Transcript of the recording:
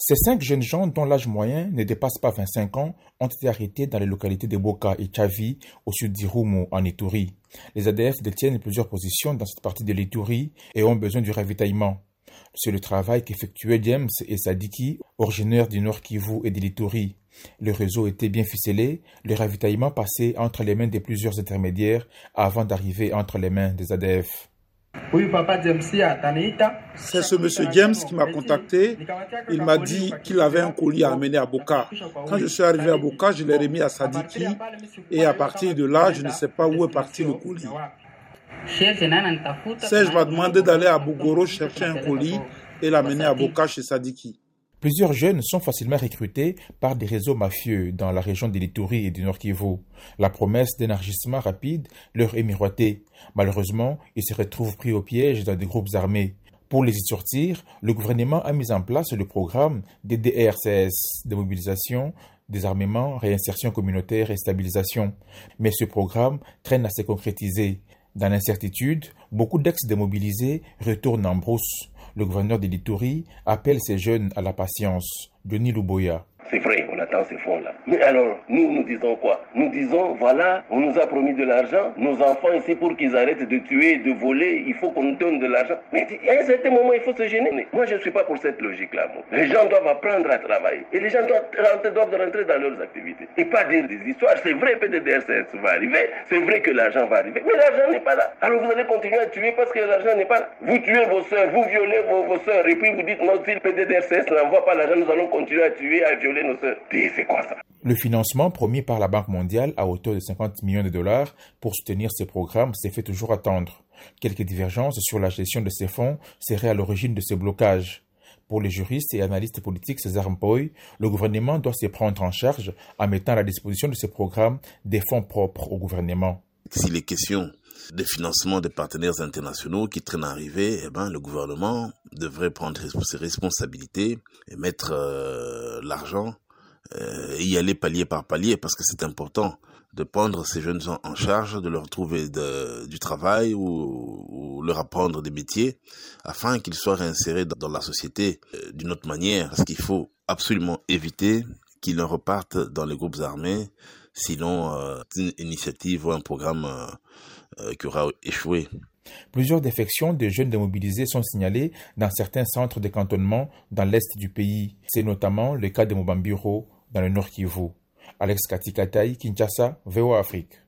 Ces cinq jeunes gens, dont l'âge moyen ne dépasse pas 25 ans, ont été arrêtés dans les localités de Boka et Chavi, au sud d'Irumu, en Ituri. Les ADF détiennent plusieurs positions dans cette partie de l'Ituri et ont besoin du ravitaillement. C'est le travail qu'effectuaient James et Sadiki, originaires du Nord Kivu et de l'Ituri. Le réseau était bien ficelé, le ravitaillement passait entre les mains de plusieurs intermédiaires avant d'arriver entre les mains des ADF. C'est ce monsieur James qui m'a contacté. Il m'a dit qu'il avait un colis à amener à Boka. Quand je suis arrivé à Boka, je l'ai remis à Sadiki et à partir de là, je ne sais pas où est parti le colis. Serge m'a demandé d'aller à Bougoro chercher un colis et l'amener à Boka chez Sadiki. Plusieurs jeunes sont facilement recrutés par des réseaux mafieux dans la région de l'Ituri et du Nord Kivu. La promesse d'élargissement rapide leur est miroitée. Malheureusement, ils se retrouvent pris au piège dans des groupes armés. Pour les y sortir, le gouvernement a mis en place le programme des DRCS, démobilisation, désarmement, réinsertion communautaire et stabilisation. Mais ce programme traîne à se concrétiser. Dans l'incertitude, beaucoup d'ex-démobilisés retournent en brousse. Le gouverneur de l'Ituri appelle ces jeunes à la patience. Denis Luboya. C'est vrai, on attend ces fonds-là. Mais alors, nous, nous disons quoi? Nous disons, voilà, on nous a promis de l'argent. Nos enfants ici, pour qu'ils arrêtent de tuer, de voler, il faut qu'on nous donne de l'argent. Mais à un certain moment, il faut se gêner. Moi, je ne suis pas pour cette logique-là. Les gens doivent apprendre à travailler. Et les gens doivent rentrer, doivent rentrer dans leurs activités. Et pas dire des histoires. C'est vrai, PDDRCS va arriver. C'est vrai que l'argent va arriver. Mais l'argent n'est pas là. Alors vous allez continuer à tuer parce que l'argent n'est pas là. Vous tuez vos soeurs, vous violez vos, vos soeurs. Et puis vous dites, non, si le PDDRCS n'envoie pas l'argent, nous allons continuer à tuer, à violer nos soeurs. C'est quoi ça? Le financement promis par la Banque mondiale à hauteur de 50 millions de dollars pour soutenir ces programmes s'est fait toujours attendre. Quelques divergences sur la gestion de ces fonds seraient à l'origine de ce blocage. Pour les juristes et analystes politiques César Mpoy, le gouvernement doit se prendre en charge en mettant à la disposition de ces programmes des fonds propres au gouvernement. Si les questions de financement des partenaires internationaux qui traînent à arriver, eh ben, le gouvernement devrait prendre ses responsabilités et mettre euh, l'argent euh, y aller palier par palier parce que c'est important de prendre ces jeunes gens en charge, de leur trouver de, du travail ou, ou, leur apprendre des métiers afin qu'ils soient réinsérés dans, la société euh, d'une autre manière. Parce qu'il faut absolument éviter qu'ils ne repartent dans les groupes armés, sinon euh, une initiative ou un programme euh, euh, qui aura échoué. Plusieurs défections de jeunes démobilisés sont signalées dans certains centres de cantonnement dans l'est du pays. C'est notamment le cas de Mobambiro dans le Nord Kivu. Alex Katikataï, Kinshasa, VOA Afrique.